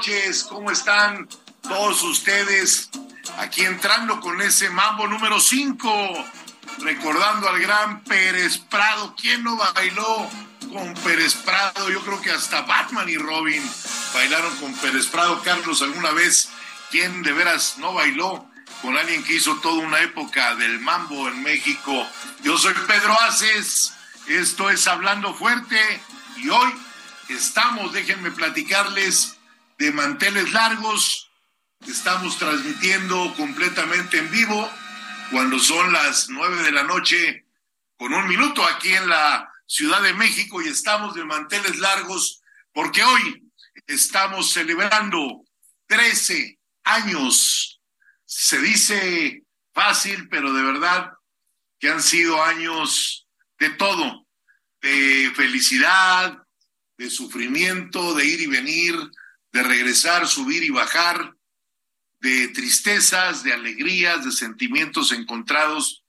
Noches. ¿Cómo están todos ustedes? Aquí entrando con ese mambo número 5, recordando al gran Pérez Prado. ¿Quién no bailó con Pérez Prado? Yo creo que hasta Batman y Robin bailaron con Pérez Prado. Carlos, ¿alguna vez quién de veras no bailó con alguien que hizo toda una época del mambo en México? Yo soy Pedro Aces, esto es Hablando Fuerte y hoy estamos, déjenme platicarles, de manteles largos. Estamos transmitiendo completamente en vivo cuando son las nueve de la noche con un minuto aquí en la Ciudad de México y estamos de manteles largos porque hoy estamos celebrando 13 años. Se dice fácil, pero de verdad que han sido años de todo, de felicidad, de sufrimiento, de ir y venir, de regresar, subir y bajar, de tristezas, de alegrías, de sentimientos encontrados,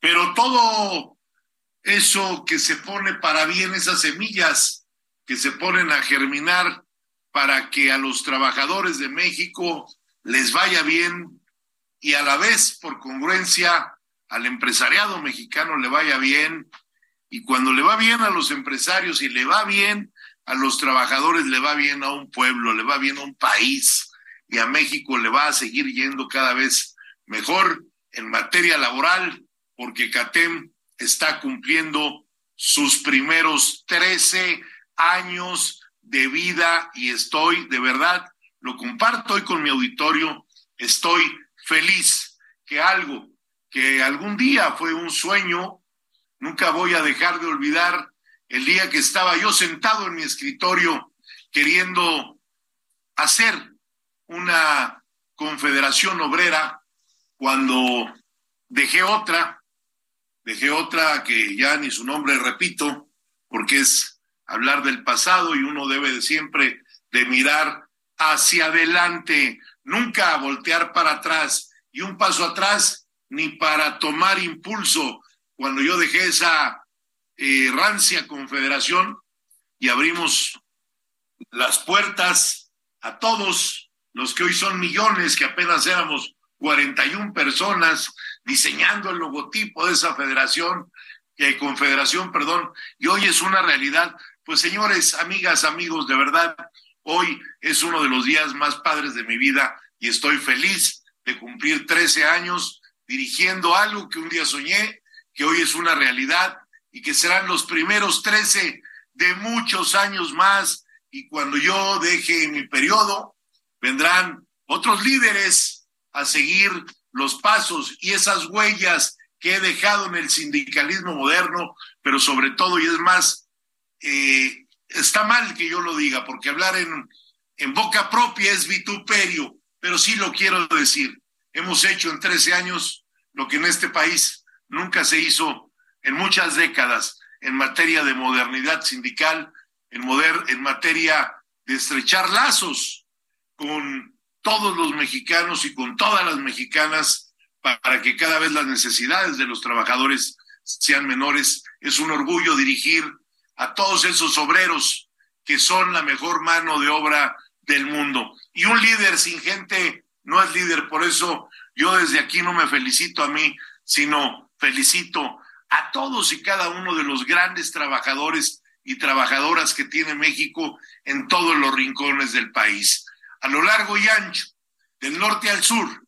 pero todo eso que se pone para bien, esas semillas que se ponen a germinar para que a los trabajadores de México les vaya bien y a la vez, por congruencia, al empresariado mexicano le vaya bien. Y cuando le va bien a los empresarios y le va bien a los trabajadores, le va bien a un pueblo, le va bien a un país y a México le va a seguir yendo cada vez mejor en materia laboral, porque CATEM está cumpliendo sus primeros 13 años de vida y estoy, de verdad, lo comparto hoy con mi auditorio, estoy feliz que algo que algún día fue un sueño, nunca voy a dejar de olvidar el día que estaba yo sentado en mi escritorio queriendo hacer una confederación obrera cuando dejé otra, dejé otra que ya ni su nombre repito, porque es hablar del pasado y uno debe de siempre de mirar hacia adelante, nunca voltear para atrás y un paso atrás ni para tomar impulso. Cuando yo dejé esa eh, rancia confederación y abrimos las puertas a todos los que hoy son millones, que apenas éramos 41 personas diseñando el logotipo de esa federación, eh, confederación, perdón, y hoy es una realidad. Pues señores, amigas, amigos, de verdad, hoy es uno de los días más padres de mi vida y estoy feliz de cumplir 13 años dirigiendo algo que un día soñé, que hoy es una realidad y que serán los primeros 13 de muchos años más. Y cuando yo deje mi periodo, vendrán otros líderes a seguir los pasos y esas huellas que he dejado en el sindicalismo moderno, pero sobre todo, y es más, eh, está mal que yo lo diga, porque hablar en, boca propia es vituperio, pero sí lo quiero decir. Hemos hecho en 13 años lo que en este país nunca se hizo en muchas décadas en materia de modernidad sindical, en, moder en materia de estrechar lazos con todos los mexicanos y con todas las mexicanas para que cada vez las necesidades de los trabajadores sean menores. Es un orgullo dirigir a todos esos obreros que son la mejor mano de obra del mundo. Y un líder sin gente no es líder. Por eso yo desde aquí no me felicito a mí, sino felicito a todos y cada uno de los grandes trabajadores y trabajadoras que tiene México en todos los rincones del país. A lo largo y ancho, del norte al sur,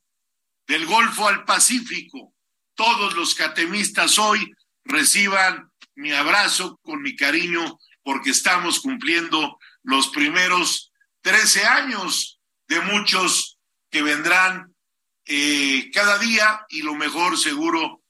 del Golfo al Pacífico, todos los catemistas hoy reciban mi abrazo con mi cariño porque estamos cumpliendo los primeros 13 años de muchos que vendrán eh, cada día y lo mejor seguro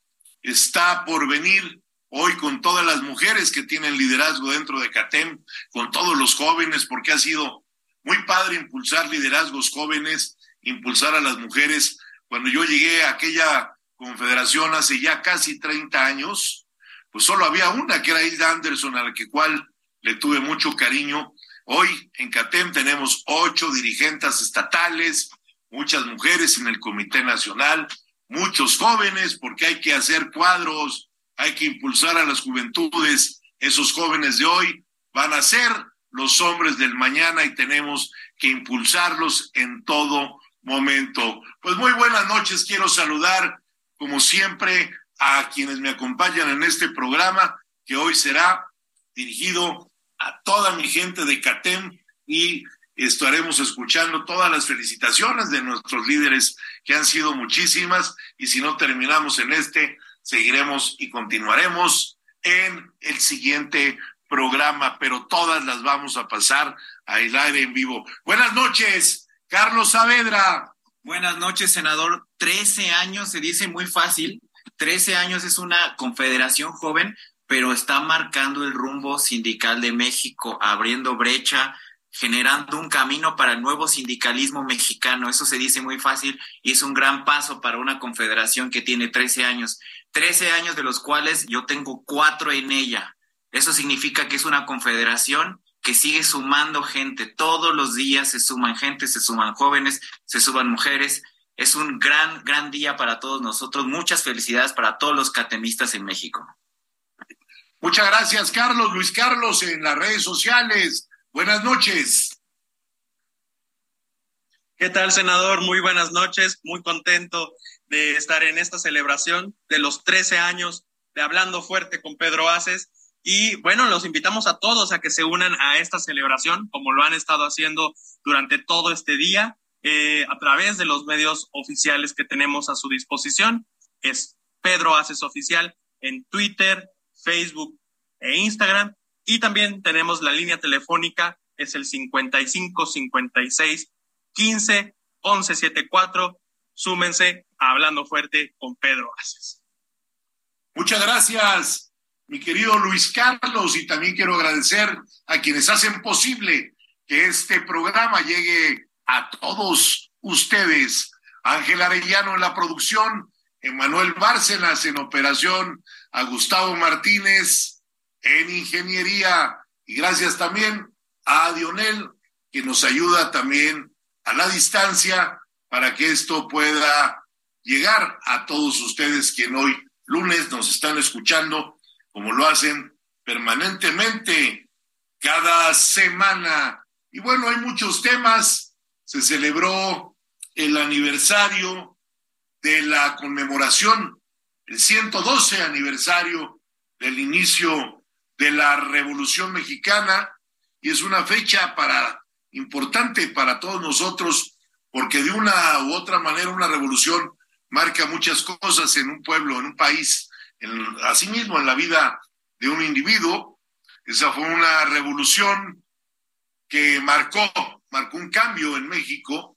está por venir hoy con todas las mujeres que tienen liderazgo dentro de CATEM, con todos los jóvenes, porque ha sido muy padre impulsar liderazgos jóvenes, impulsar a las mujeres. Cuando yo llegué a aquella confederación hace ya casi 30 años, pues solo había una que era Ida Anderson, a la que cual le tuve mucho cariño. Hoy en CATEM tenemos ocho dirigentes estatales, muchas mujeres en el Comité Nacional, muchos jóvenes, porque hay que hacer cuadros, hay que impulsar a las juventudes. Esos jóvenes de hoy van a ser los hombres del mañana y tenemos que impulsarlos en todo momento. Pues muy buenas noches, quiero saludar como siempre a quienes me acompañan en este programa que hoy será dirigido a toda mi gente de CATEM y estaremos escuchando todas las felicitaciones de nuestros líderes que han sido muchísimas y si no terminamos en este, seguiremos y continuaremos en el siguiente programa, pero todas las vamos a pasar a el aire en vivo. Buenas noches, Carlos Saavedra. Buenas noches, senador. Trece años se dice muy fácil. Trece años es una confederación joven, pero está marcando el rumbo sindical de México, abriendo brecha, generando un camino para el nuevo sindicalismo mexicano. Eso se dice muy fácil y es un gran paso para una confederación que tiene 13 años. 13 años de los cuales yo tengo cuatro en ella. Eso significa que es una confederación que sigue sumando gente. Todos los días se suman gente, se suman jóvenes, se suman mujeres. Es un gran, gran día para todos nosotros. Muchas felicidades para todos los catemistas en México. Muchas gracias, Carlos. Luis Carlos, en las redes sociales Buenas noches. ¿Qué tal, senador? Muy buenas noches. Muy contento de estar en esta celebración de los 13 años de Hablando Fuerte con Pedro Aces. Y bueno, los invitamos a todos a que se unan a esta celebración, como lo han estado haciendo durante todo este día, eh, a través de los medios oficiales que tenemos a su disposición. Es Pedro Aces Oficial en Twitter, Facebook e Instagram. Y también tenemos la línea telefónica, es el 55 56 15 11 74. Súmense a Hablando Fuerte con Pedro Aces. Muchas gracias, mi querido Luis Carlos, y también quiero agradecer a quienes hacen posible que este programa llegue a todos ustedes. Ángel Arellano en la producción, Emanuel Bárcenas en operación, a Gustavo Martínez en ingeniería. Y gracias también a Dionel, que nos ayuda también a la distancia para que esto pueda llegar a todos ustedes que hoy lunes nos están escuchando, como lo hacen permanentemente cada semana. Y bueno, hay muchos temas. Se celebró el aniversario de la conmemoración, el 112 aniversario del inicio de la Revolución Mexicana y es una fecha para importante para todos nosotros porque de una u otra manera una revolución marca muchas cosas en un pueblo, en un país, en, asimismo en la vida de un individuo. Esa fue una revolución que marcó, marcó un cambio en México.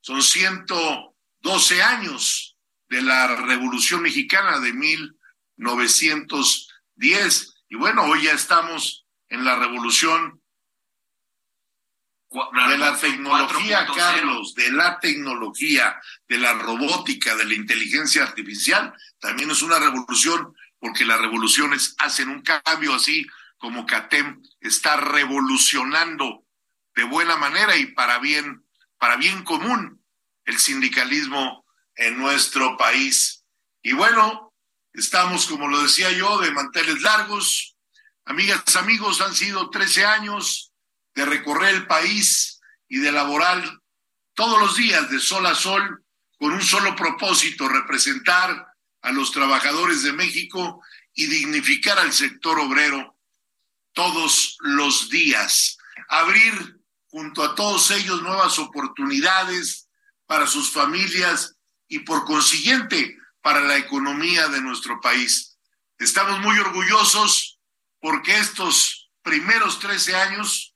Son 112 años de la Revolución Mexicana de 1910 y bueno, hoy ya estamos en la revolución de la tecnología, Carlos, de la tecnología, de la robótica, de la inteligencia artificial. También es una revolución porque las revoluciones hacen un cambio así como CATEM está revolucionando de buena manera y para bien, para bien común el sindicalismo en nuestro país. Y bueno, estamos, como lo decía yo, de manteles largos. Amigas, amigos, han sido 13 años de recorrer el país y de laborar todos los días de sol a sol con un solo propósito, representar a los trabajadores de México y dignificar al sector obrero todos los días, abrir junto a todos ellos nuevas oportunidades para sus familias y por consiguiente para la economía de nuestro país. Estamos muy orgullosos porque estos primeros 13 años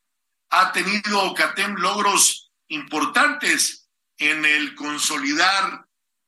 ha tenido Ocatem logros importantes en el consolidar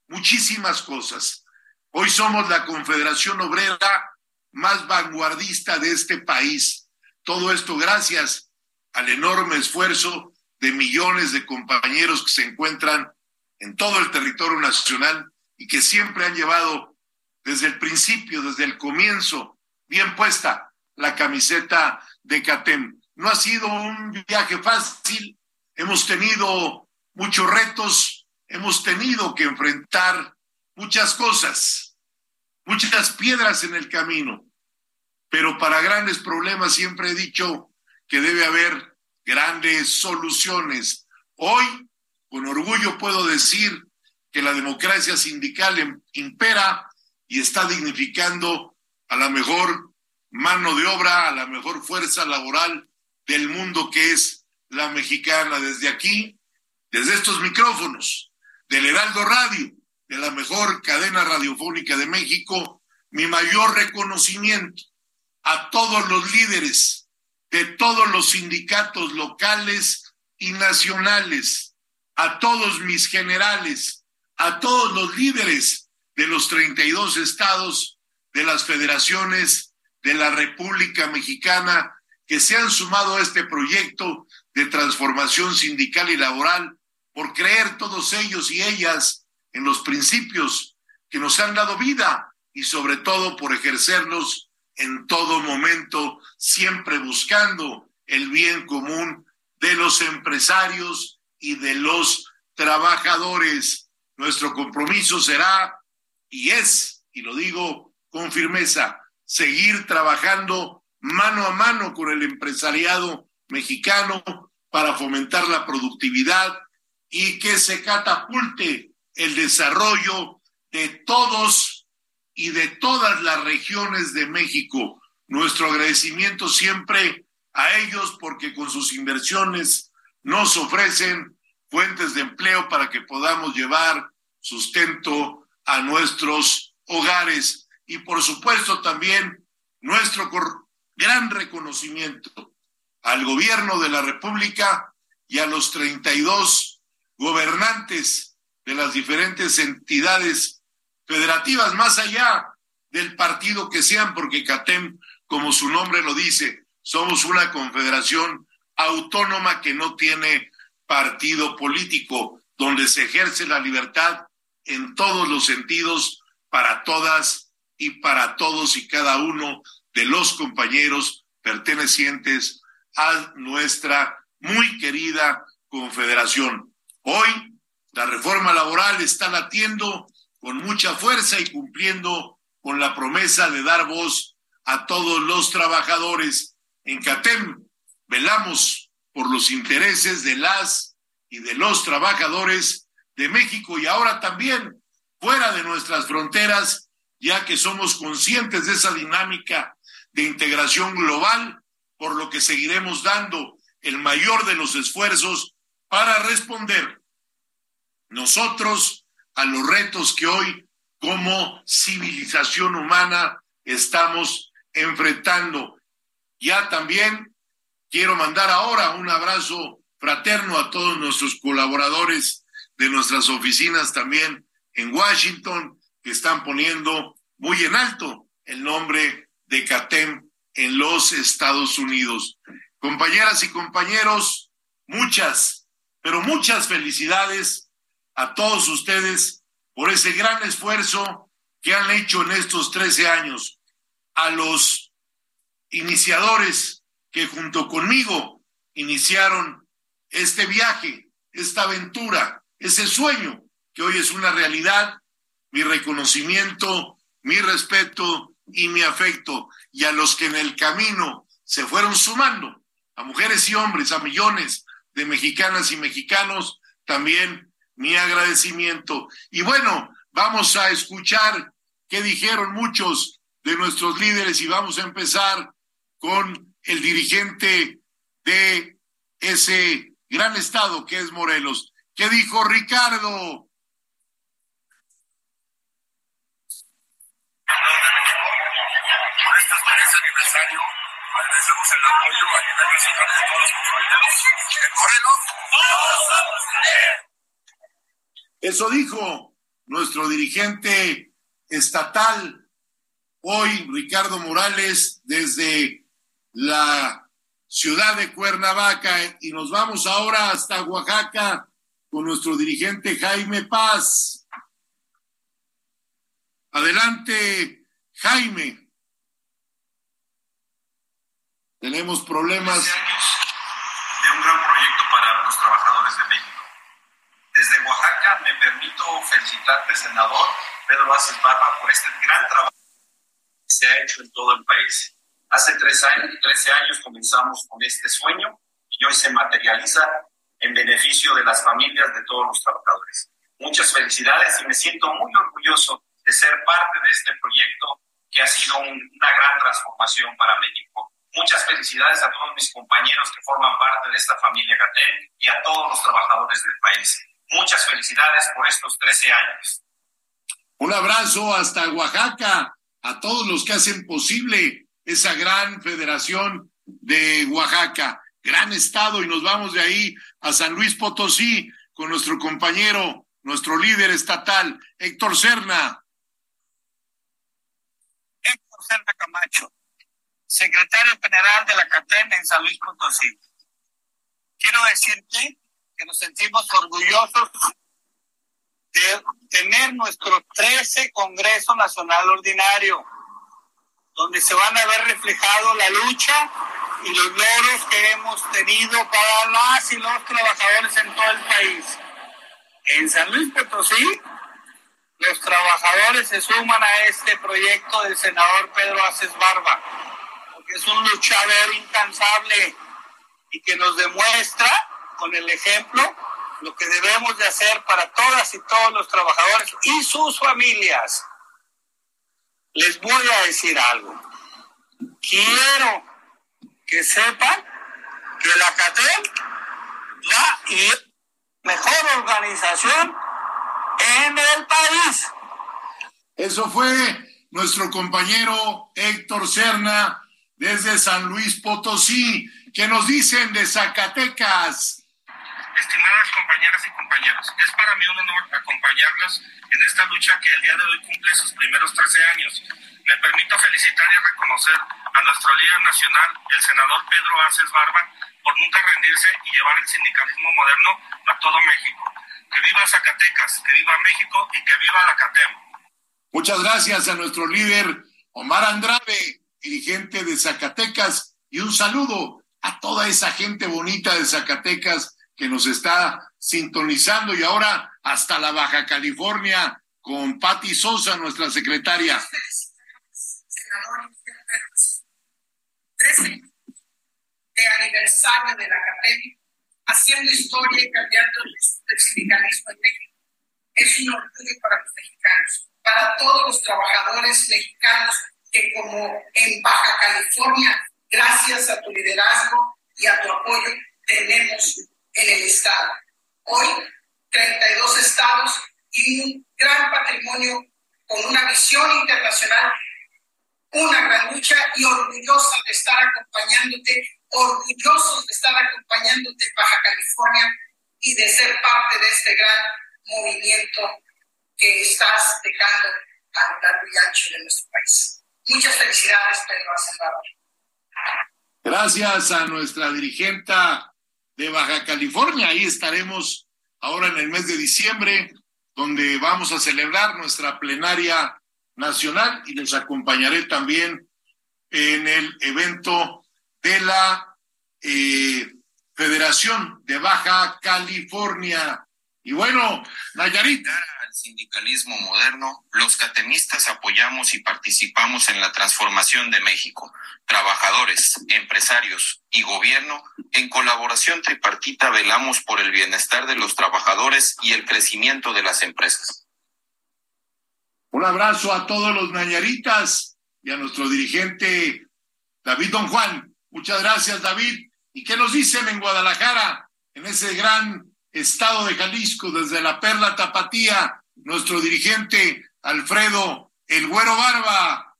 muchísimas cosas. Hoy somos la Confederación Obrera más vanguardista de este país. Todo esto gracias al enorme esfuerzo de millones de compañeros que se encuentran en todo el territorio nacional y que siempre han llevado desde el principio, desde el comienzo, bien puesta la camiseta de CATEM. No ha sido un viaje fácil, hemos tenido muchos retos, hemos tenido que enfrentar muchas cosas, muchas piedras en el camino, pero para grandes problemas siempre he dicho que debe haber grandes soluciones. Hoy, con orgullo puedo decir que la democracia sindical impera y está dignificando a la mejor mano de obra, a la mejor fuerza laboral del mundo que es la mexicana. Desde aquí, desde estos micrófonos, del Heraldo Radio, de la mejor cadena radiofónica de México, mi mayor reconocimiento a todos los líderes de todos los sindicatos locales y nacionales, a todos mis generales, a todos los líderes de los 32 estados de las federaciones de la República Mexicana que se han sumado a este proyecto de transformación sindical y laboral por creer todos ellos y ellas en los principios que nos han dado vida y sobre todo por ejercerlos en todo momento, siempre buscando el bien común de los empresarios y de los trabajadores. Nuestro compromiso será y es, y lo digo con firmeza, seguir trabajando mano a mano con el empresariado mexicano para fomentar la productividad y que se catapulte el desarrollo de todos y de todas las regiones de México. Nuestro agradecimiento siempre a ellos porque con sus inversiones nos ofrecen fuentes de empleo para que podamos llevar sustento a nuestros hogares. Y por supuesto también nuestro gran reconocimiento al gobierno de la República y a los 32 gobernantes de las diferentes entidades federativas, más allá del partido que sean, porque CATEM, como su nombre lo dice, somos una confederación autónoma que no tiene partido político, donde se ejerce la libertad en todos los sentidos para todas y para todos y cada uno de los compañeros pertenecientes a nuestra muy querida confederación. Hoy la reforma laboral está latiendo con mucha fuerza y cumpliendo con la promesa de dar voz a todos los trabajadores. En CATEM velamos por los intereses de las y de los trabajadores de México y ahora también fuera de nuestras fronteras, ya que somos conscientes de esa dinámica de integración global, por lo que seguiremos dando el mayor de los esfuerzos para responder. Nosotros a los retos que hoy como civilización humana estamos enfrentando. Ya también quiero mandar ahora un abrazo fraterno a todos nuestros colaboradores de nuestras oficinas también en Washington, que están poniendo muy en alto el nombre de CATEM en los Estados Unidos. Compañeras y compañeros, muchas, pero muchas felicidades a todos ustedes por ese gran esfuerzo que han hecho en estos 13 años, a los iniciadores que junto conmigo iniciaron este viaje, esta aventura ese sueño que hoy es una realidad, mi reconocimiento, mi respeto y mi afecto, y a los que en el camino se fueron sumando, a mujeres y hombres, a millones de mexicanas y mexicanos, también mi agradecimiento. Y bueno, vamos a escuchar qué dijeron muchos de nuestros líderes y vamos a empezar con el dirigente de ese gran estado que es Morelos. ¿Qué dijo Ricardo? aniversario, agradecemos el apoyo a nivel nacional de todos los compañeros. En Morelos, Eso dijo nuestro dirigente estatal, hoy Ricardo Morales, desde la ciudad de Cuernavaca, y nos vamos ahora hasta Oaxaca con nuestro dirigente Jaime Paz. Adelante, Jaime. Tenemos problemas. De un gran proyecto para los trabajadores de México. Desde Oaxaca me permito felicitarte, senador Pedro Vázquez Barba, por este gran trabajo que se ha hecho en todo el país. Hace tres años, 13 años comenzamos con este sueño y hoy se materializa en beneficio de las familias de todos los trabajadores. Muchas felicidades y me siento muy orgulloso de ser parte de este proyecto que ha sido un, una gran transformación para México Muchas felicidades a todos mis compañeros que forman parte de esta familia Gatel y a todos los trabajadores del país. Muchas felicidades por estos 13 años. Un abrazo hasta Oaxaca, a todos los que hacen posible esa gran federación de Oaxaca, gran estado, y nos vamos de ahí a San Luis Potosí con nuestro compañero, nuestro líder estatal, Héctor Serna. Héctor Serna Camacho secretario general de la CATEM en San Luis Potosí. Quiero decirte que nos sentimos orgullosos de tener nuestro 13 Congreso Nacional Ordinario, donde se van a ver reflejado la lucha y los logros que hemos tenido para las y los trabajadores en todo el país. En San Luis Potosí, los trabajadores se suman a este proyecto del senador Pedro Aces Barba es un luchador incansable y que nos demuestra con el ejemplo lo que debemos de hacer para todas y todos los trabajadores y sus familias. Les voy a decir algo. Quiero que sepan que la CATEM la mejor organización en el país. Eso fue nuestro compañero Héctor Serna desde San Luis Potosí. ¿Qué nos dicen de Zacatecas? Estimadas compañeras y compañeros, es para mí un honor acompañarlos en esta lucha que el día de hoy cumple sus primeros 13 años. Me permito felicitar y reconocer a nuestro líder nacional, el senador Pedro Aces Barba, por nunca rendirse y llevar el sindicalismo moderno a todo México. Que viva Zacatecas, que viva México y que viva la CATEM. Muchas gracias a nuestro líder Omar Andrade dirigente de Zacatecas, y un saludo a toda esa gente bonita de Zacatecas que nos está sintonizando y ahora hasta la Baja California con Patti Sosa, nuestra secretaria. Senador 13 de aniversario de la academia, haciendo historia y cambiando el sindicalismo en México. Es un orgullo para los mexicanos, para todos los trabajadores mexicanos que como en Baja California, gracias a tu liderazgo y a tu apoyo, tenemos en el Estado. Hoy, 32 estados y un gran patrimonio con una visión internacional, una gran lucha y orgullosa de estar acompañándote, orgullosos de estar acompañándote Baja California y de ser parte de este gran movimiento que estás dejando a lo largo y ancho de nuestro país. Muchas felicidades, Pedro Acevedo. Gracias a nuestra dirigenta de Baja California. Ahí estaremos ahora en el mes de diciembre, donde vamos a celebrar nuestra plenaria nacional y los acompañaré también en el evento de la eh, Federación de Baja California. Y bueno, Nayarit. Al sindicalismo moderno, los catenistas apoyamos y participamos en la transformación de México. Trabajadores, empresarios y gobierno, en colaboración tripartita velamos por el bienestar de los trabajadores y el crecimiento de las empresas. Un abrazo a todos los Nayaritas y a nuestro dirigente David Don Juan. Muchas gracias, David. ¿Y qué nos dicen en Guadalajara, en ese gran estado de Jalisco, desde la Perla Tapatía, nuestro dirigente Alfredo El Güero Barba.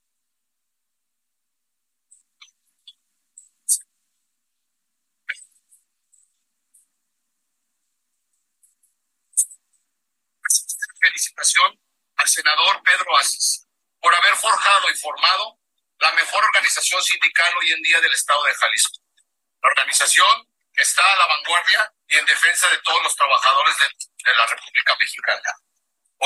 Felicitación al senador Pedro Asis por haber forjado y formado la mejor organización sindical hoy en día del estado de Jalisco. La organización que está a la vanguardia y en defensa de todos los trabajadores de, de la República Mexicana.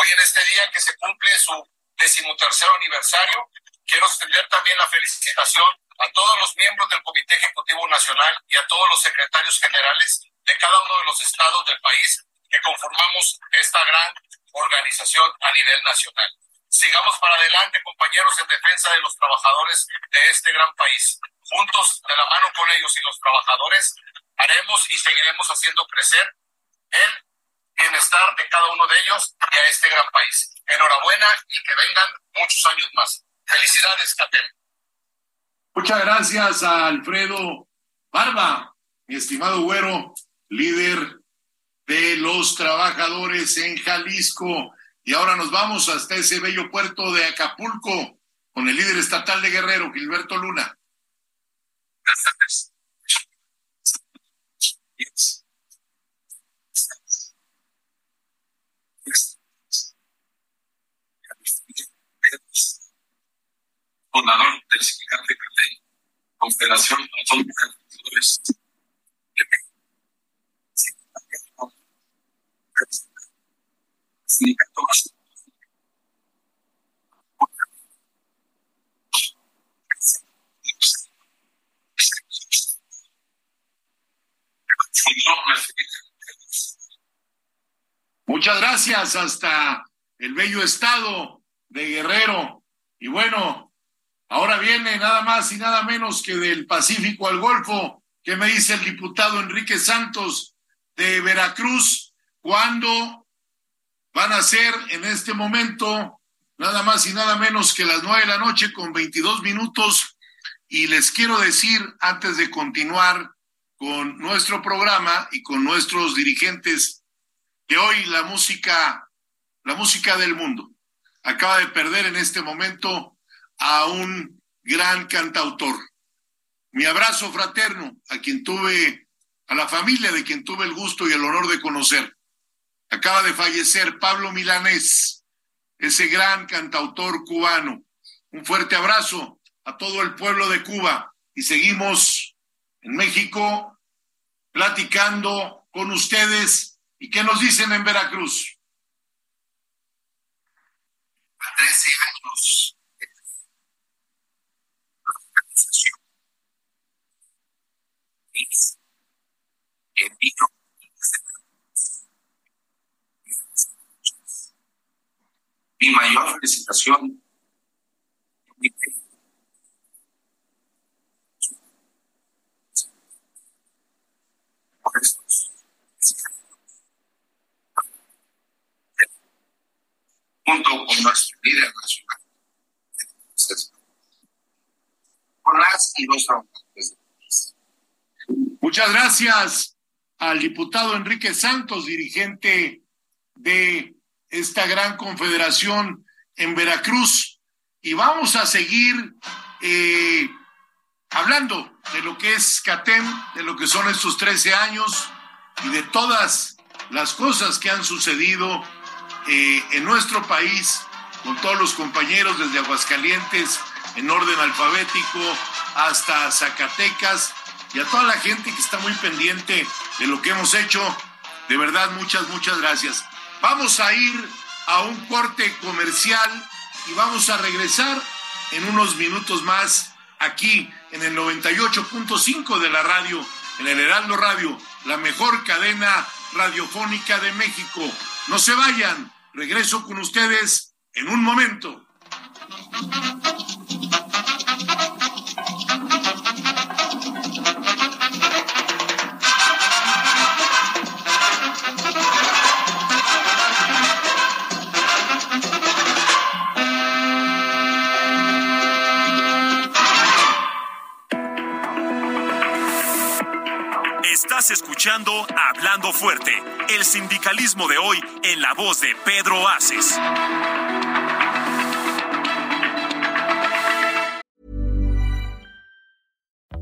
Hoy en este día que se cumple su decimotercero aniversario, quiero extender también la felicitación a todos los miembros del Comité Ejecutivo Nacional y a todos los secretarios generales de cada uno de los estados del país que conformamos esta gran organización a nivel nacional. Sigamos para adelante, compañeros, en defensa de los trabajadores de este gran país. Juntos, de la mano con ellos y los trabajadores, haremos y seguiremos haciendo crecer el bienestar de cada uno de ellos y a este gran país. Enhorabuena y que vengan muchos años más. Felicidades, Catel. Muchas gracias a Alfredo Barba, mi estimado güero, líder de los trabajadores en Jalisco. Y ahora nos vamos hasta ese bello puerto de Acapulco con el líder estatal de Guerrero, Gilberto Luna. Gracias. Fundador del sindicato de Confederación Autónoma de Trabajadores de México. Sindicato más Muchas gracias hasta el bello estado de Guerrero. Y bueno, ahora viene nada más y nada menos que del Pacífico al Golfo. ¿Qué me dice el diputado Enrique Santos de Veracruz? ¿Cuándo van a ser en este momento nada más y nada menos que las nueve de la noche con 22 minutos? Y les quiero decir, antes de continuar con nuestro programa y con nuestros dirigentes que hoy la música, la música del mundo acaba de perder en este momento a un gran cantautor. Mi abrazo fraterno a quien tuve, a la familia de quien tuve el gusto y el honor de conocer. Acaba de fallecer Pablo Milanés, ese gran cantautor cubano. Un fuerte abrazo a todo el pueblo de Cuba y seguimos en México platicando con ustedes. ¿Y qué nos dicen en Veracruz? A 13 años de la organización mi mayor felicitación. Junto con nuestro líder nacional. Las y Muchas gracias al diputado Enrique Santos, dirigente de esta gran confederación en Veracruz. Y vamos a seguir eh, hablando de lo que es CATEM, de lo que son estos 13 años y de todas las cosas que han sucedido eh, en nuestro país con todos los compañeros desde Aguascalientes en orden alfabético hasta Zacatecas y a toda la gente que está muy pendiente de lo que hemos hecho. De verdad, muchas, muchas gracias. Vamos a ir a un corte comercial y vamos a regresar en unos minutos más aquí en el 98.5 de la radio, en el Heraldo Radio, la mejor cadena radiofónica de México. No se vayan, regreso con ustedes en un momento. Escuchando Hablando Fuerte, el sindicalismo de hoy en la voz de Pedro Aces.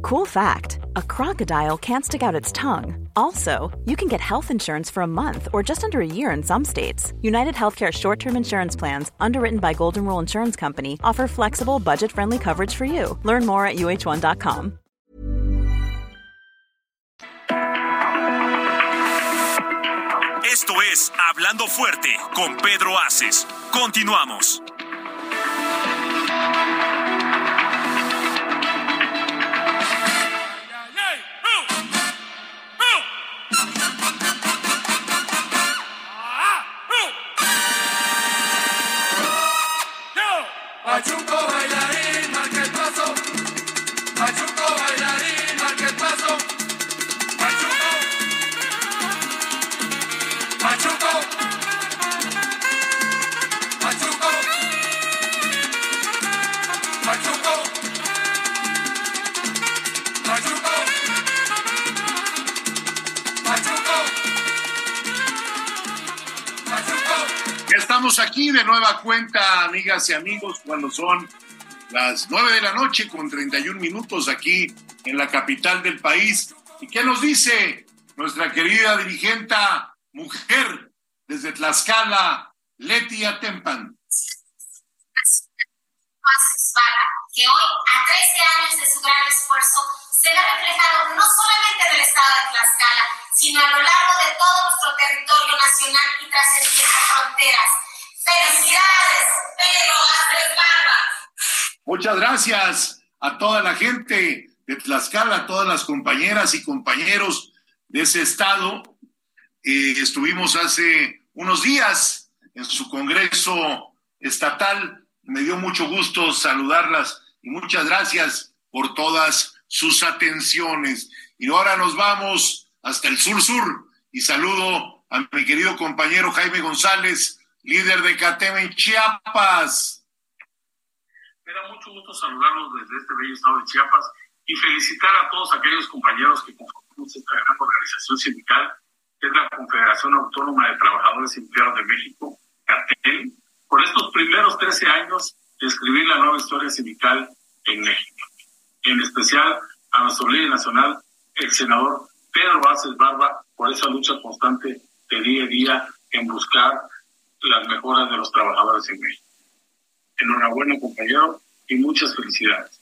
Cool fact a crocodile can't stick out its tongue. Also, you can get health insurance for a month or just under a year in some states. United Healthcare short term insurance plans, underwritten by Golden Rule Insurance Company, offer flexible, budget friendly coverage for you. Learn more at uh1.com. Hablando Fuerte con Pedro Aces. Continuamos. Nueva cuenta, amigas y amigos, cuando son las nueve de la noche con 31 minutos aquí en la capital del país. ¿Y qué nos dice nuestra querida dirigenta mujer desde Tlaxcala, Leti Atempan? que hoy, a 13 años de su gran esfuerzo, se ve reflejado no solamente en el estado de Tlaxcala, sino a lo largo de todo nuestro territorio nacional y trascendiendo fronteras. ¡Felicidades, Pedro Barba! Muchas gracias a toda la gente de Tlaxcala, a todas las compañeras y compañeros de ese estado. Eh, estuvimos hace unos días en su congreso estatal. Me dio mucho gusto saludarlas y muchas gracias por todas sus atenciones. Y ahora nos vamos hasta el sur sur y saludo a mi querido compañero Jaime González, líder de CATEM en Chiapas. Me da mucho gusto saludarlos desde este bello estado de Chiapas y felicitar a todos aquellos compañeros que conformamos esta gran organización sindical, que es la Confederación Autónoma de Trabajadores y Empleados de México, CATEL, por estos primeros 13 años de escribir la nueva historia sindical en México. En especial a nuestro líder nacional, el senador Pedro Vázquez Barba, por esa lucha constante de día a día en buscar las mejoras de los trabajadores en México. Enhorabuena, compañero, y muchas felicidades.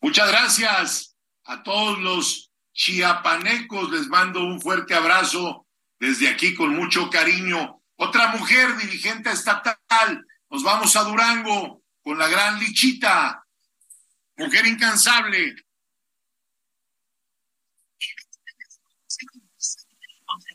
Muchas gracias a todos los chiapanecos. Les mando un fuerte abrazo desde aquí con mucho cariño. Otra mujer dirigente estatal. Nos vamos a Durango con la gran Lichita, mujer incansable.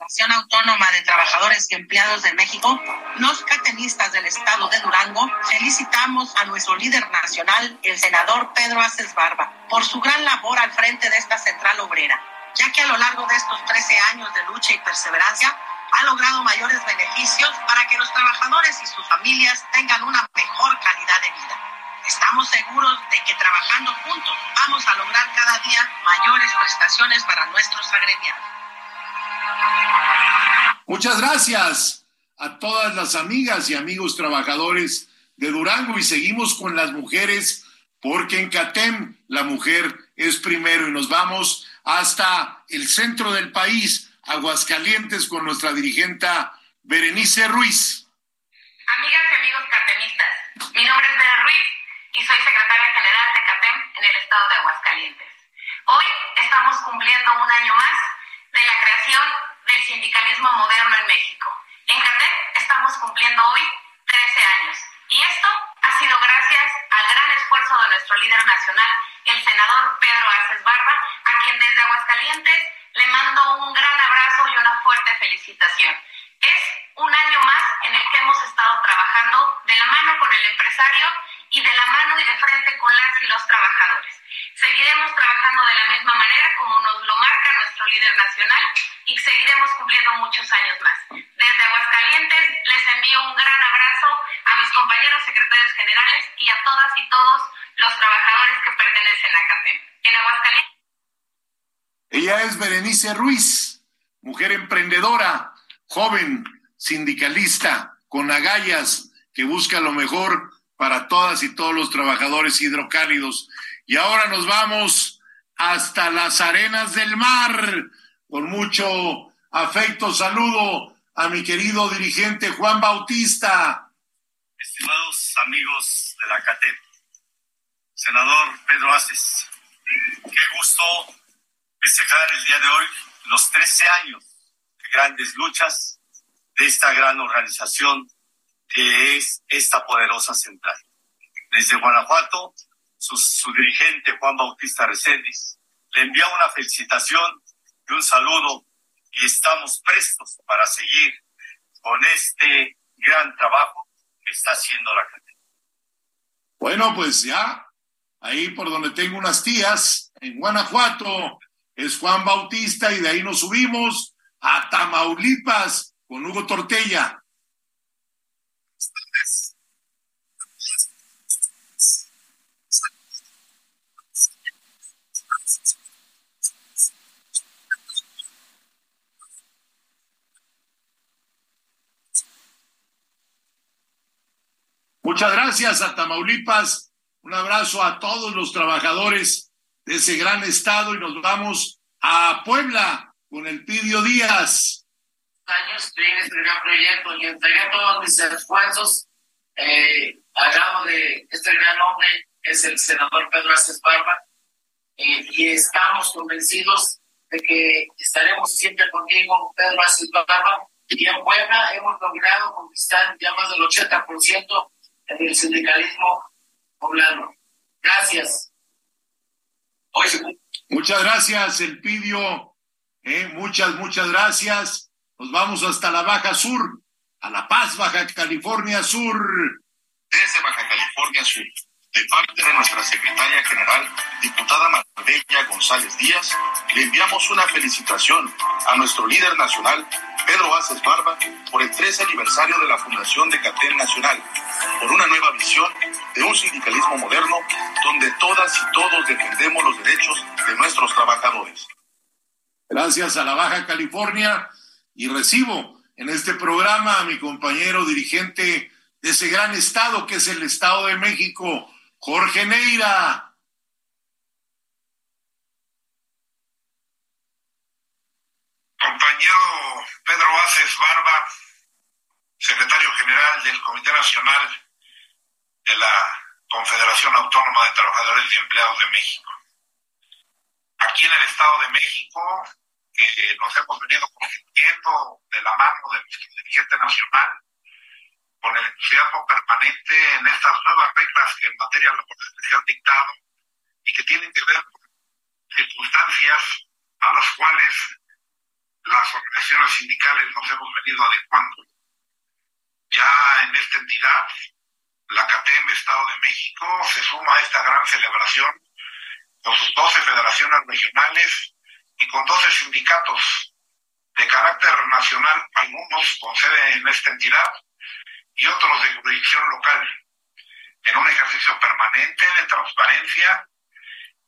Confederación Autónoma de Trabajadores y Empleados de México, los catenistas del estado de Durango, felicitamos a nuestro líder nacional, el senador Pedro Aces Barba, por su gran labor al frente de esta central obrera, ya que a lo largo de estos 13 años de lucha y perseverancia ha logrado mayores beneficios para que los trabajadores y sus familias tengan una mejor calidad de vida. Estamos seguros de que trabajando juntos vamos a lograr cada día mayores prestaciones para nuestros agremiados. Muchas gracias a todas las amigas y amigos trabajadores de Durango y seguimos con las mujeres porque en CATEM la mujer es primero y nos vamos hasta el centro del país, Aguascalientes, con nuestra dirigenta Berenice Ruiz. Amigas y amigos catemistas, mi nombre es Bere Ruiz y soy secretaria general de CATEM en el estado de Aguascalientes. Hoy estamos cumpliendo un año más de la creación del sindicalismo moderno en México. En CATEC estamos cumpliendo hoy 13 años y esto ha sido gracias al gran esfuerzo de nuestro líder nacional, el senador Pedro Aces Barba, a quien desde Aguascalientes le mando un gran abrazo y una fuerte felicitación. Es un año más en el que hemos estado trabajando de la mano con el empresario y de la mano y de frente con las y los trabajadores. Seguiremos trabajando de la misma manera como nos lo marca nuestro líder nacional y seguiremos cumpliendo muchos años más. Desde Aguascalientes les envío un gran abrazo a mis compañeros secretarios generales y a todas y todos los trabajadores que pertenecen a CAPEM. En Aguascalientes. Ella es Berenice Ruiz, mujer emprendedora, joven, sindicalista, con agallas, que busca lo mejor para todas y todos los trabajadores hidrocálidos. Y ahora nos vamos hasta las arenas del mar. Con mucho afecto saludo a mi querido dirigente Juan Bautista. Estimados amigos de la CATEP, senador Pedro Aces, qué gusto festejar el día de hoy los 13 años de grandes luchas de esta gran organización que es esta poderosa central. Desde Guanajuato, su, dirigente Juan Bautista Reséndiz le envía una felicitación y un saludo y estamos prestos para seguir con este gran trabajo que está haciendo la cadena. Bueno, pues ya, ahí por donde tengo unas tías, en Guanajuato, es Juan Bautista y de ahí nos subimos a Tamaulipas con Hugo Tortella. Muchas gracias a Tamaulipas. Un abrazo a todos los trabajadores de ese gran estado y nos vamos a Puebla con el Pidio Díaz. Años en este gran proyecto y entregué todos mis esfuerzos eh, al lado de este gran hombre, es el senador Pedro Aces Barba, eh, y estamos convencidos de que estaremos siempre contigo, Pedro Aces Barba, y en Puebla hemos logrado conquistar ya más del 80% en el sindicalismo poblano. Gracias. Muchas gracias, Elpidio. Eh, muchas, muchas gracias. Nos vamos hasta la Baja Sur, a La Paz, Baja California Sur. Desde Baja California Sur, de parte de nuestra secretaria general, diputada Marbella González Díaz, le enviamos una felicitación a nuestro líder nacional, Pedro Aces Barba, por el 13 aniversario de la fundación de CATEN Nacional, por una nueva visión de un sindicalismo moderno donde todas y todos defendemos los derechos de nuestros trabajadores. Gracias a la Baja California y recibo en este programa a mi compañero dirigente de ese gran estado que es el Estado de México, Jorge Neira. Compañero Pedro Aces Barba, secretario general del Comité Nacional de la Confederación Autónoma de Trabajadores y Empleados de México. Aquí en el Estado de México, nos hemos venido convirtiendo de la mano de nuestro dirigente nacional, con el entusiasmo permanente en estas nuevas reglas que en materia laboral se han dictado y que tienen que ver con circunstancias a las cuales las organizaciones sindicales nos hemos venido adecuando. Ya en esta entidad, la CATEM Estado de México se suma a esta gran celebración con sus 12 federaciones regionales y con 12 sindicatos de carácter nacional, algunos con sede en esta entidad y otros de jurisdicción local, en un ejercicio permanente de transparencia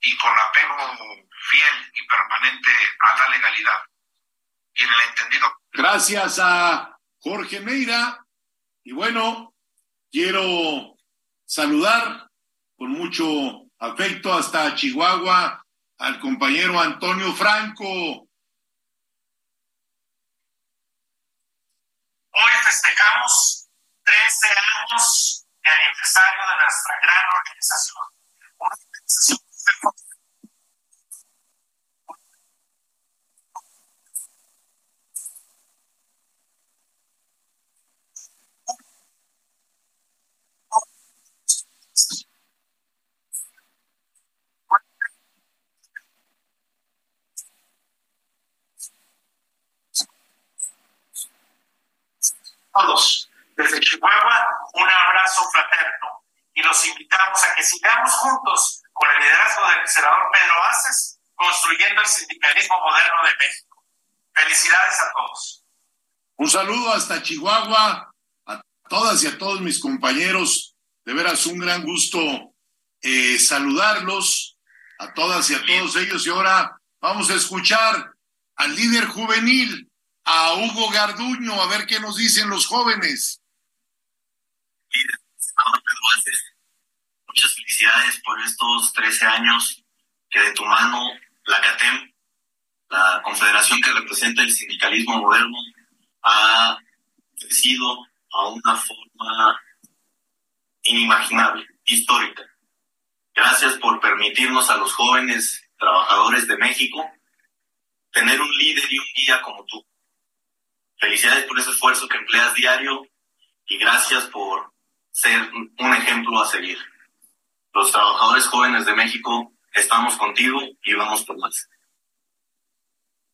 y con apego fiel y permanente a la legalidad. Y en el entendido. Gracias a Jorge Meira. Y bueno, quiero saludar con mucho afecto hasta Chihuahua al compañero Antonio Franco. Hoy festejamos 13 años de aniversario de nuestra gran organización. Una organización todos. Desde Chihuahua, un abrazo fraterno. los invitamos a que sigamos juntos con el liderazgo del senador Pedro Aces, construyendo el sindicalismo moderno de México. Felicidades a todos. Un saludo hasta Chihuahua, a todas y a todos mis compañeros. De veras, un gran gusto eh, saludarlos, a todas y a todos ellos. Y ahora vamos a escuchar al líder juvenil, a Hugo Garduño, a ver qué nos dicen los jóvenes. Muchas felicidades por estos 13 años que de tu mano la CATEM, la confederación que representa el sindicalismo moderno, ha crecido a una forma inimaginable, histórica. Gracias por permitirnos a los jóvenes trabajadores de México tener un líder y un guía como tú. Felicidades por ese esfuerzo que empleas diario y gracias por ser un ejemplo a seguir. Los trabajadores jóvenes de México estamos contigo y vamos por más.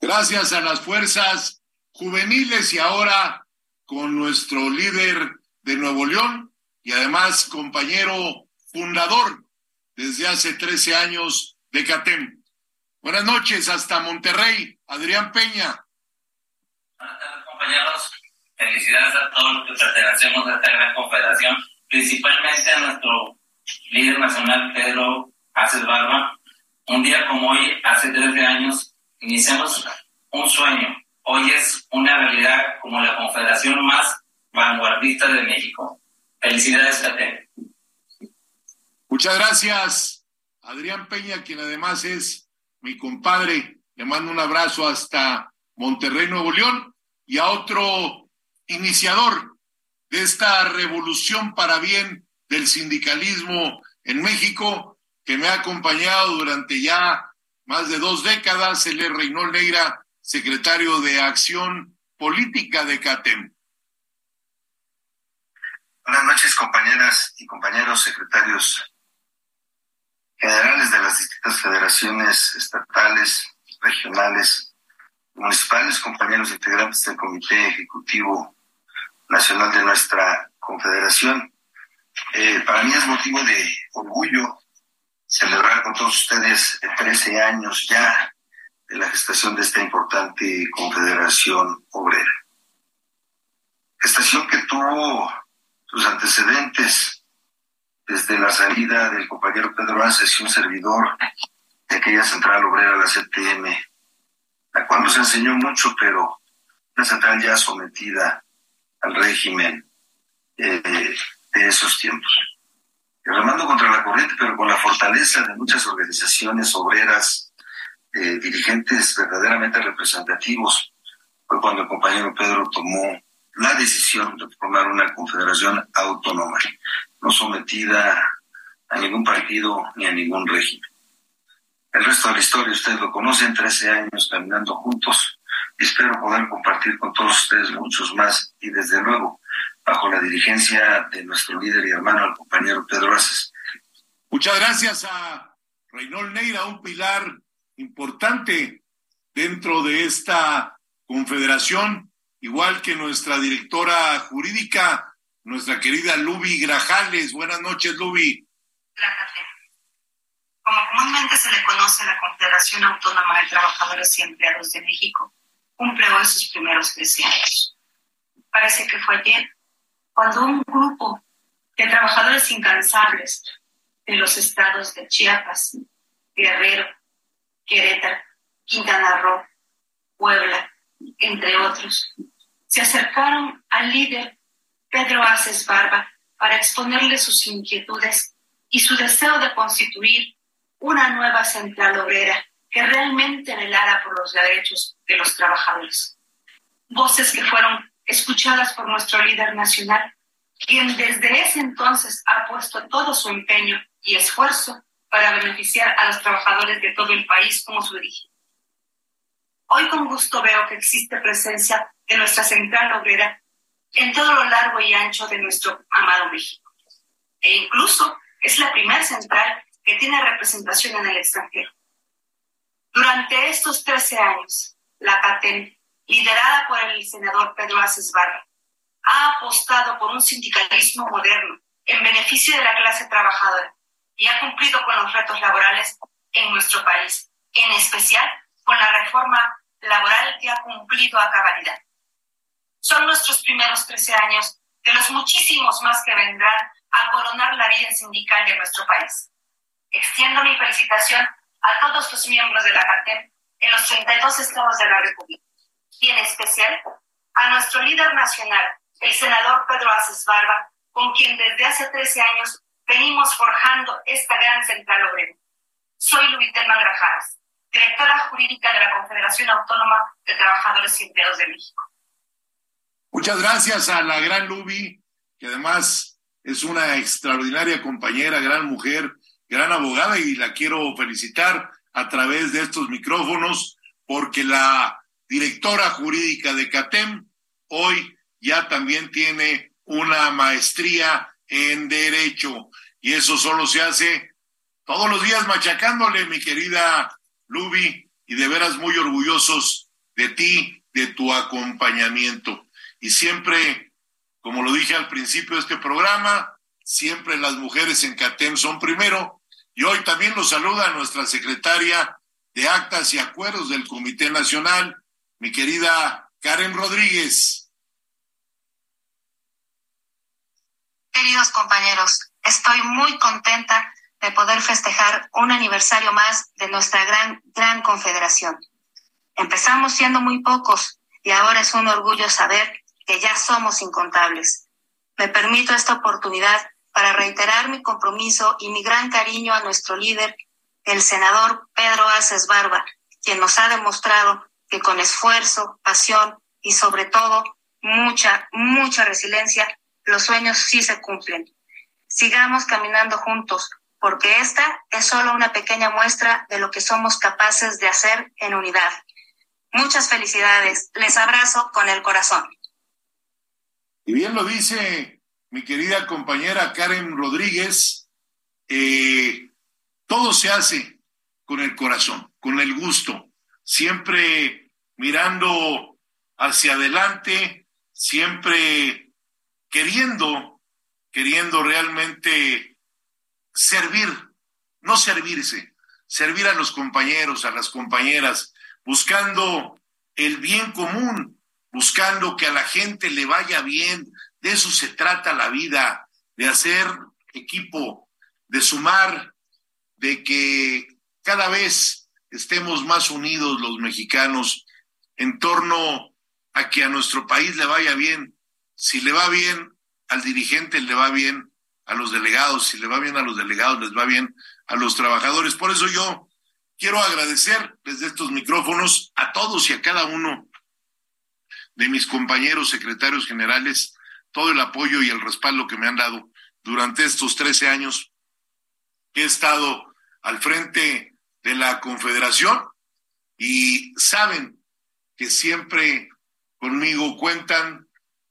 Gracias a las fuerzas juveniles y ahora con nuestro líder de Nuevo León y además compañero fundador desde hace 13 años de CATEM. Buenas noches hasta Monterrey, Adrián Peña. Compañeros. Felicidades a todos los que pertenecemos a esta gran confederación principalmente a nuestro líder nacional Pedro Aces Barba. Un día como hoy, hace 13 años, iniciamos un sueño. Hoy es una realidad como la confederación más vanguardista de México. Felicidades, Cate. Muchas gracias, Adrián Peña, quien además es mi compadre. Le mando un abrazo hasta Monterrey, Nuevo León, y a otro iniciador de esta revolución para bien del sindicalismo en México, que me ha acompañado durante ya más de dos décadas, el es Reynold Neira, secretario de Acción Política de CATEM. Buenas noches, compañeras y compañeros secretarios generales de las distintas federaciones estatales, regionales, municipales, compañeros integrantes del Comité Ejecutivo nacional de nuestra confederación. Eh, para mí es motivo de orgullo celebrar con todos ustedes 13 años ya de la gestación de esta importante confederación obrera. Gestación que tuvo sus antecedentes desde la salida del compañero Pedro Aces y un servidor de aquella central obrera, la CTM, la cual nos enseñó mucho, pero una central ya sometida al régimen eh, de esos tiempos. Remando contra la corriente, pero con la fortaleza de muchas organizaciones obreras, eh, dirigentes verdaderamente representativos, fue cuando el compañero Pedro tomó la decisión de formar una confederación autónoma, no sometida a ningún partido ni a ningún régimen. El resto de la historia ustedes lo conocen, 13 años caminando juntos, espero poder compartir con todos ustedes muchos más y desde luego bajo la dirigencia de nuestro líder y hermano, el compañero Pedro Aces. Muchas gracias a Reynold Neira, un pilar importante dentro de esta confederación, igual que nuestra directora jurídica, nuestra querida Luby Grajales. Buenas noches, Luby. Como comúnmente se le conoce la Confederación Autónoma de Trabajadores y Empleados de México, cumple hoy sus primeros 13 años. Parece que fue ayer cuando un grupo de trabajadores incansables de los estados de Chiapas, Guerrero, Querétaro, Quintana Roo, Puebla, entre otros, se acercaron al líder Pedro Aces Barba para exponerle sus inquietudes y su deseo de constituir una nueva central obrera que realmente velara por los derechos de los trabajadores. Voces que fueron escuchadas por nuestro líder nacional, quien desde ese entonces ha puesto todo su empeño y esfuerzo para beneficiar a los trabajadores de todo el país como su dirigente. Hoy con gusto veo que existe presencia de nuestra central obrera en todo lo largo y ancho de nuestro amado México. E incluso es la primera central que tiene representación en el extranjero. Durante estos 13 años, la CATEM, liderada por el senador Pedro Aces Barra, ha apostado por un sindicalismo moderno en beneficio de la clase trabajadora y ha cumplido con los retos laborales en nuestro país, en especial con la reforma laboral que ha cumplido a cabalidad. Son nuestros primeros 13 años de los muchísimos más que vendrán a coronar la vida sindical de nuestro país. Extiendo mi felicitación a todos los miembros de la CATEM en los 32 estados de la República y en especial a nuestro líder nacional, el senador Pedro Aces Barba, con quien desde hace 13 años venimos forjando esta gran central obrera. Soy Lubitelma Grajaras, directora jurídica de la Confederación Autónoma de Trabajadores Empleados de México. Muchas gracias a la gran Lubi, que además es una extraordinaria compañera, gran mujer, gran abogada y la quiero felicitar a través de estos micrófonos porque la directora jurídica de CATEM hoy ya también tiene una maestría en derecho y eso solo se hace todos los días machacándole, mi querida Lubi, y de veras muy orgullosos de ti, de tu acompañamiento. Y siempre, como lo dije al principio de este programa, siempre las mujeres en CATEM son primero. Y hoy también nos saluda nuestra secretaria de Actas y Acuerdos del Comité Nacional, mi querida Karen Rodríguez. Queridos compañeros, estoy muy contenta de poder festejar un aniversario más de nuestra gran, gran confederación. Empezamos siendo muy pocos y ahora es un orgullo saber que ya somos incontables. Me permito esta oportunidad para reiterar mi compromiso y mi gran cariño a nuestro líder, el senador Pedro Aces Barba, quien nos ha demostrado que con esfuerzo, pasión y sobre todo mucha, mucha resiliencia los sueños sí se cumplen. Sigamos caminando juntos, porque esta es solo una pequeña muestra de lo que somos capaces de hacer en unidad. Muchas felicidades. Les abrazo con el corazón. Y bien lo dice mi querida compañera Karen Rodríguez, eh, todo se hace con el corazón, con el gusto, siempre mirando hacia adelante, siempre queriendo, queriendo realmente servir, no servirse, servir a los compañeros, a las compañeras, buscando el bien común, buscando que a la gente le vaya bien. De eso se trata la vida, de hacer equipo, de sumar, de que cada vez estemos más unidos los mexicanos en torno a que a nuestro país le vaya bien, si le va bien al dirigente, le va bien a los delegados, si le va bien a los delegados, les va bien a los trabajadores. Por eso yo quiero agradecer desde estos micrófonos a todos y a cada uno de mis compañeros secretarios generales todo el apoyo y el respaldo que me han dado durante estos 13 años he estado al frente de la Confederación y saben que siempre conmigo cuentan.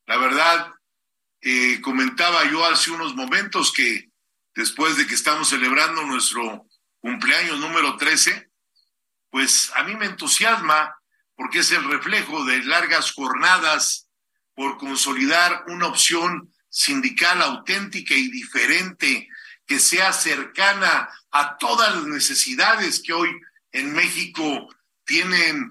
La verdad, eh, comentaba yo hace unos momentos que después de que estamos celebrando nuestro cumpleaños número 13, pues a mí me entusiasma porque es el reflejo de largas jornadas por consolidar una opción sindical auténtica y diferente que sea cercana a todas las necesidades que hoy en México tienen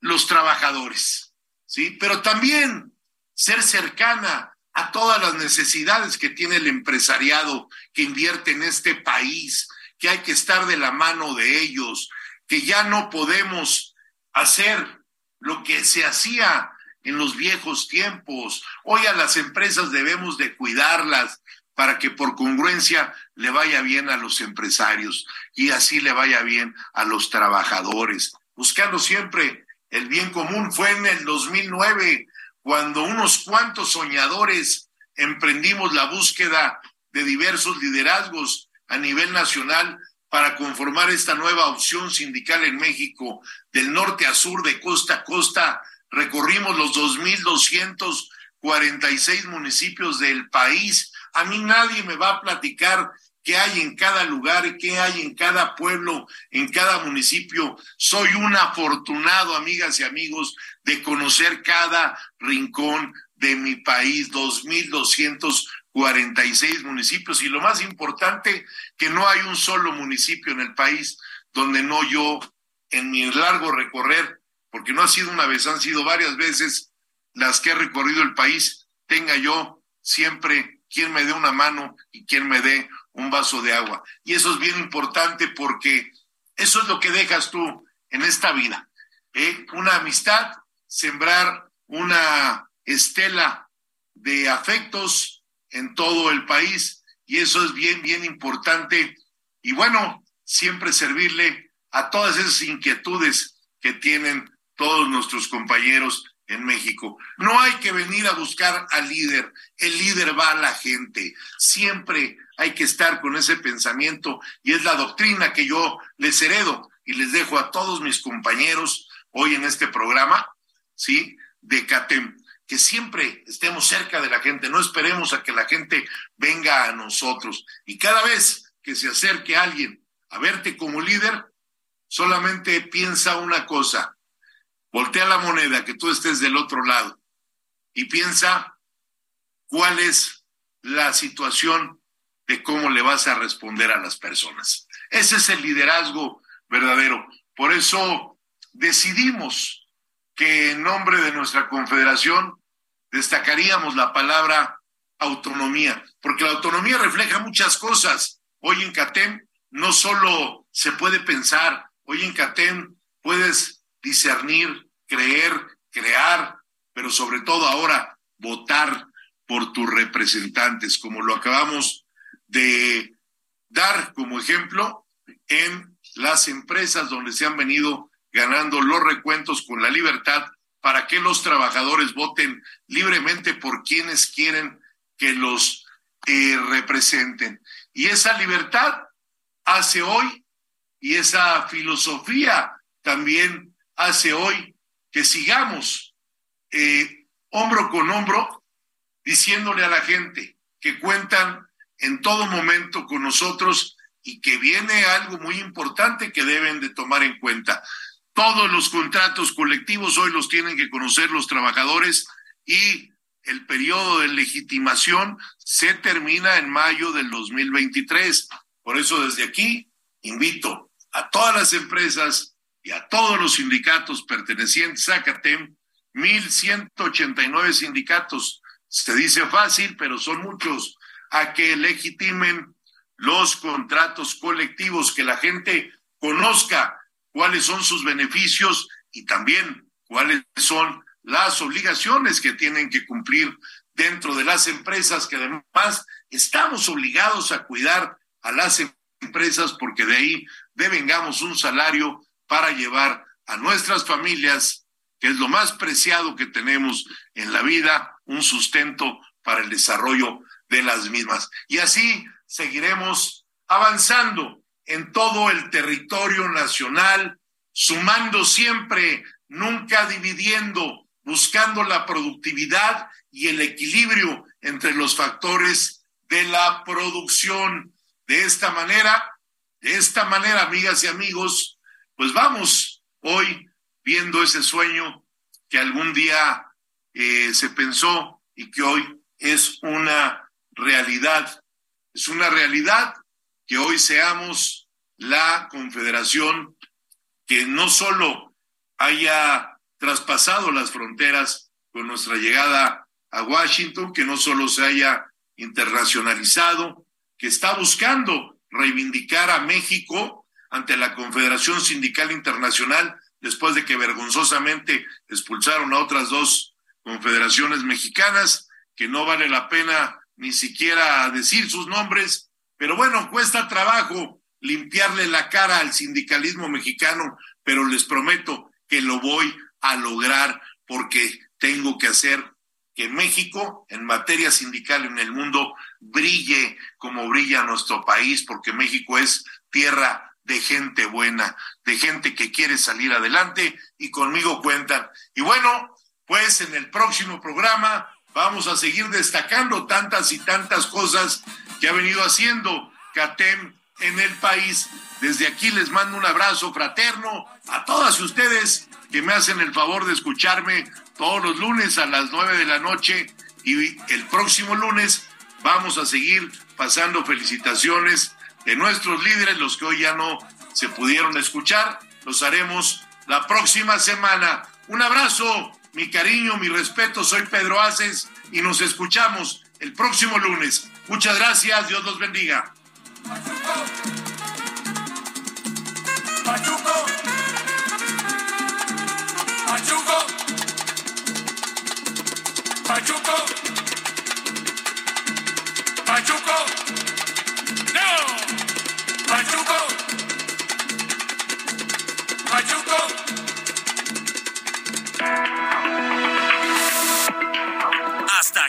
los trabajadores, ¿sí? Pero también ser cercana a todas las necesidades que tiene el empresariado que invierte en este país, que hay que estar de la mano de ellos, que ya no podemos hacer lo que se hacía en los viejos tiempos. Hoy a las empresas debemos de cuidarlas para que por congruencia le vaya bien a los empresarios y así le vaya bien a los trabajadores, buscando siempre el bien común. Fue en el 2009 cuando unos cuantos soñadores emprendimos la búsqueda de diversos liderazgos a nivel nacional para conformar esta nueva opción sindical en México, del norte a sur, de costa a costa, recorrimos los 2.246 municipios del país. A mí nadie me va a platicar qué hay en cada lugar, qué hay en cada pueblo, en cada municipio. Soy un afortunado, amigas y amigos, de conocer cada rincón de mi país, 2.246 46 municipios y lo más importante, que no hay un solo municipio en el país donde no yo, en mi largo recorrer, porque no ha sido una vez, han sido varias veces las que he recorrido el país, tenga yo siempre quien me dé una mano y quien me dé un vaso de agua. Y eso es bien importante porque eso es lo que dejas tú en esta vida. ¿eh? Una amistad, sembrar una estela de afectos en todo el país y eso es bien, bien importante. Y bueno, siempre servirle a todas esas inquietudes que tienen todos nuestros compañeros en México. No hay que venir a buscar al líder, el líder va a la gente. Siempre hay que estar con ese pensamiento y es la doctrina que yo les heredo y les dejo a todos mis compañeros hoy en este programa, ¿sí? De CATEM, que siempre estemos cerca de la gente, no esperemos a que la gente venga a nosotros. Y cada vez que se acerque alguien a verte como líder, solamente piensa una cosa, voltea la moneda, que tú estés del otro lado y piensa cuál es la situación de cómo le vas a responder a las personas. Ese es el liderazgo verdadero. Por eso decidimos que en nombre de nuestra confederación destacaríamos la palabra autonomía, porque la autonomía refleja muchas cosas. Hoy en CATEM no solo se puede pensar, hoy en CATEM puedes discernir, creer, crear, pero sobre todo ahora votar por tus representantes, como lo acabamos de dar como ejemplo en las empresas donde se han venido ganando los recuentos con la libertad para que los trabajadores voten libremente por quienes quieren que los eh, representen. Y esa libertad hace hoy y esa filosofía también hace hoy que sigamos eh, hombro con hombro diciéndole a la gente que cuentan en todo momento con nosotros y que viene algo muy importante que deben de tomar en cuenta. Todos los contratos colectivos hoy los tienen que conocer los trabajadores y el periodo de legitimación se termina en mayo del 2023. Por eso desde aquí invito a todas las empresas y a todos los sindicatos pertenecientes a CATEM, 1.189 sindicatos. Se dice fácil, pero son muchos, a que legitimen los contratos colectivos, que la gente conozca cuáles son sus beneficios y también cuáles son las obligaciones que tienen que cumplir dentro de las empresas, que además estamos obligados a cuidar a las empresas porque de ahí devengamos un salario para llevar a nuestras familias, que es lo más preciado que tenemos en la vida, un sustento para el desarrollo de las mismas. Y así seguiremos avanzando en todo el territorio nacional, sumando siempre, nunca dividiendo, buscando la productividad y el equilibrio entre los factores de la producción. De esta manera, de esta manera, amigas y amigos, pues vamos hoy viendo ese sueño que algún día eh, se pensó y que hoy es una realidad. Es una realidad que hoy seamos la confederación que no solo haya traspasado las fronteras con nuestra llegada a Washington, que no solo se haya internacionalizado, que está buscando reivindicar a México ante la Confederación Sindical Internacional después de que vergonzosamente expulsaron a otras dos confederaciones mexicanas, que no vale la pena ni siquiera decir sus nombres, pero bueno, cuesta trabajo limpiarle la cara al sindicalismo mexicano, pero les prometo que lo voy a lograr porque tengo que hacer que México en materia sindical en el mundo brille como brilla nuestro país, porque México es tierra de gente buena, de gente que quiere salir adelante y conmigo cuentan. Y bueno, pues en el próximo programa vamos a seguir destacando tantas y tantas cosas que ha venido haciendo CATEM en el país. Desde aquí les mando un abrazo fraterno a todas ustedes que me hacen el favor de escucharme todos los lunes a las nueve de la noche y el próximo lunes vamos a seguir pasando felicitaciones de nuestros líderes, los que hoy ya no se pudieron escuchar. Los haremos la próxima semana. Un abrazo, mi cariño, mi respeto. Soy Pedro Aces y nos escuchamos el próximo lunes. Muchas gracias. Dios los bendiga. Pachuco. Pachuco. Pachuco. Pachuco. No.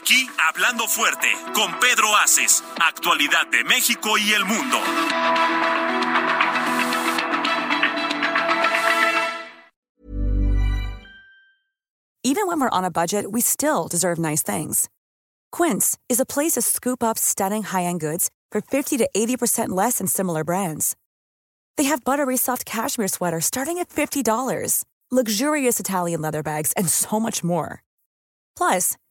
Aquí, hablando fuerte, con Pedro Aces, actualidad de México y el mundo. Even when we're on a budget, we still deserve nice things. Quince is a place to scoop up stunning high-end goods for 50 to 80% less than similar brands. They have buttery soft cashmere sweaters starting at $50, luxurious Italian leather bags, and so much more. Plus,